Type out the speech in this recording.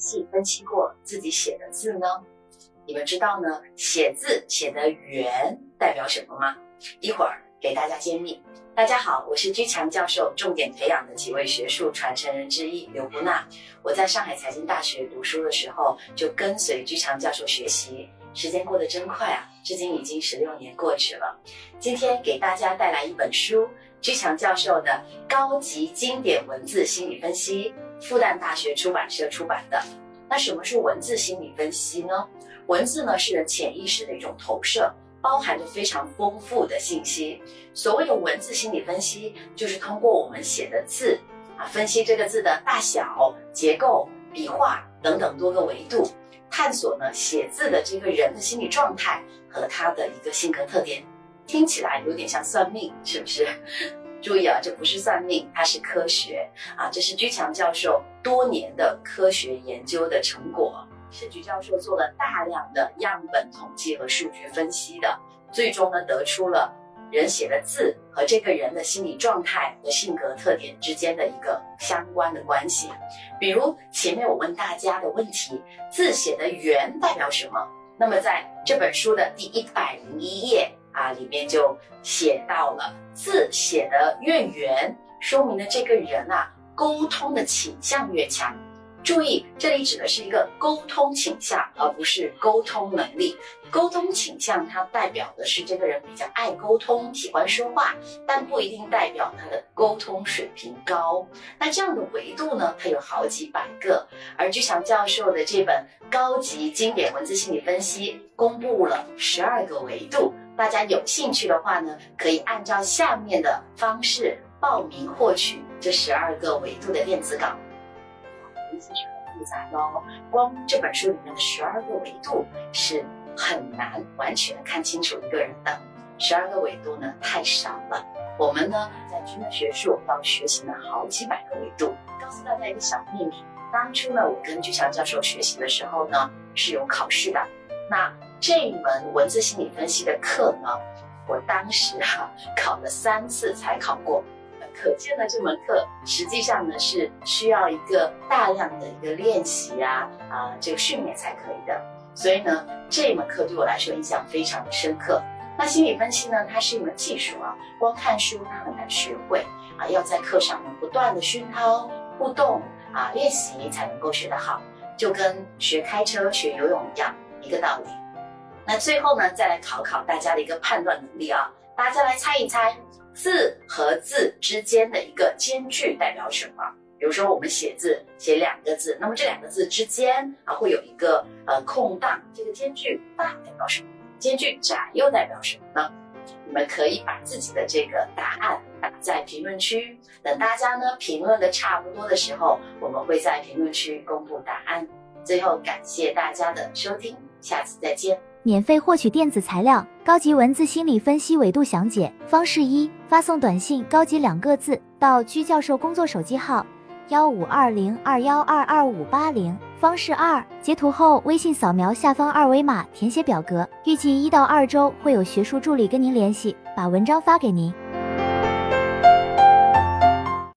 细分析过自己写的字呢？你们知道呢，写字写得圆代表什么吗？一会儿给大家揭秘。大家好，我是居强教授重点培养的几位学术传承人之一刘布娜。我在上海财经大学读书的时候，就跟随居强教授学习。时间过得真快啊，至今已经十六年过去了。今天给大家带来一本书，居强教授的高级经典文字心理分析，复旦大学出版社出版的。那什么是文字心理分析呢？文字呢是潜意识的一种投射。包含着非常丰富的信息。所谓的文字心理分析，就是通过我们写的字啊，分析这个字的大小、结构、笔画等等多个维度，探索呢写字的这个人的心理状态和他的一个性格特点。听起来有点像算命，是不是？注意啊，这不是算命，它是科学啊，这是居强教授多年的科学研究的成果。是菊教授做了大量的样本统计和数据分析的，最终呢得出了人写的字和这个人的心理状态和性格特点之间的一个相关的关系。比如前面我问大家的问题，字写的圆代表什么？那么在这本书的第一百零一页里面就写到了字写的越圆，说明了这个人啊沟通的倾向越强。注意，这里指的是一个沟通倾向，而不是沟通能力。沟通倾向它代表的是这个人比较爱沟通，喜欢说话，但不一定代表他的沟通水平高。那这样的维度呢，它有好几百个。而居强教授的这本高级经典文字心理分析公布了十二个维度，大家有兴趣的话呢，可以按照下面的方式报名获取这十二个维度的电子稿。其实很复杂的哦，光这本书里面的十二个维度是很难完全看清楚一个人的。十二个维度呢太少了，我们呢在军的学术要学习了好几百个维度。告诉大家一个小秘密，当初呢我跟居强教授学习的时候呢是有考试的。那这一门文字心理分析的课呢，我当时哈考了三次才考过。可见呢，这门课实际上呢是需要一个大量的一个练习啊啊，这个训练才可以的。所以呢，这门课对我来说印象非常的深刻。那心理分析呢，它是一门技术啊，光看书它很难学会啊，要在课上呢不断的熏陶、互动啊练习才能够学得好，就跟学开车、学游泳一样一个道理。那最后呢，再来考考大家的一个判断能力啊，大家来猜一猜。字和字之间的一个间距代表什么？比如说我们写字写两个字，那么这两个字之间啊会有一个呃空档，这个间距大代表什么？间距窄又代表什么呢？你们可以把自己的这个答案打在评论区，等大家呢评论的差不多的时候，我们会在评论区公布答案。最后感谢大家的收听，下次再见。免费获取电子材料，高级文字心理分析维度详解方式一：发送短信“高级”两个字到居教授工作手机号幺五二零二幺二二五八零。方式二：截图后微信扫描下方二维码填写表格，预计一到二周会有学术助理跟您联系，把文章发给您。